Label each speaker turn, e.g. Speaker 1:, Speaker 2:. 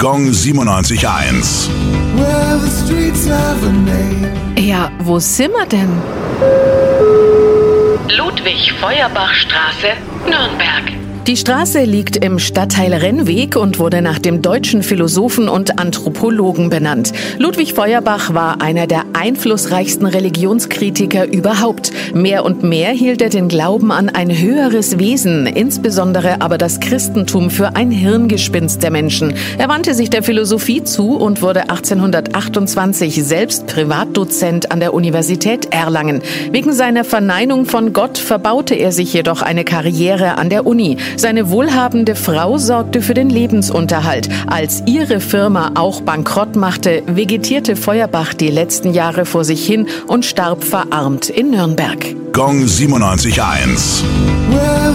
Speaker 1: Gong 97.1.
Speaker 2: Well, the streets have a name.
Speaker 3: Ja, wo sind wir denn?
Speaker 4: Ludwig-Feuerbach-Straße, Nürnberg.
Speaker 3: Die Straße liegt im Stadtteil Rennweg und wurde nach dem deutschen Philosophen und Anthropologen benannt. Ludwig Feuerbach war einer der einflussreichsten Religionskritiker überhaupt. Mehr und mehr hielt er den Glauben an ein höheres Wesen, insbesondere aber das Christentum für ein Hirngespinst der Menschen. Er wandte sich der Philosophie zu und wurde 1828 selbst Privatdozent an der Universität Erlangen. Wegen seiner Verneinung von Gott verbaute er sich jedoch eine Karriere an der Uni. Seine wohlhabende Frau sorgte für den Lebensunterhalt. Als ihre Firma auch bankrott machte, vegetierte Feuerbach die letzten Jahre vor sich hin und starb verarmt in Nürnberg.
Speaker 1: Gong 97.1.
Speaker 2: Well,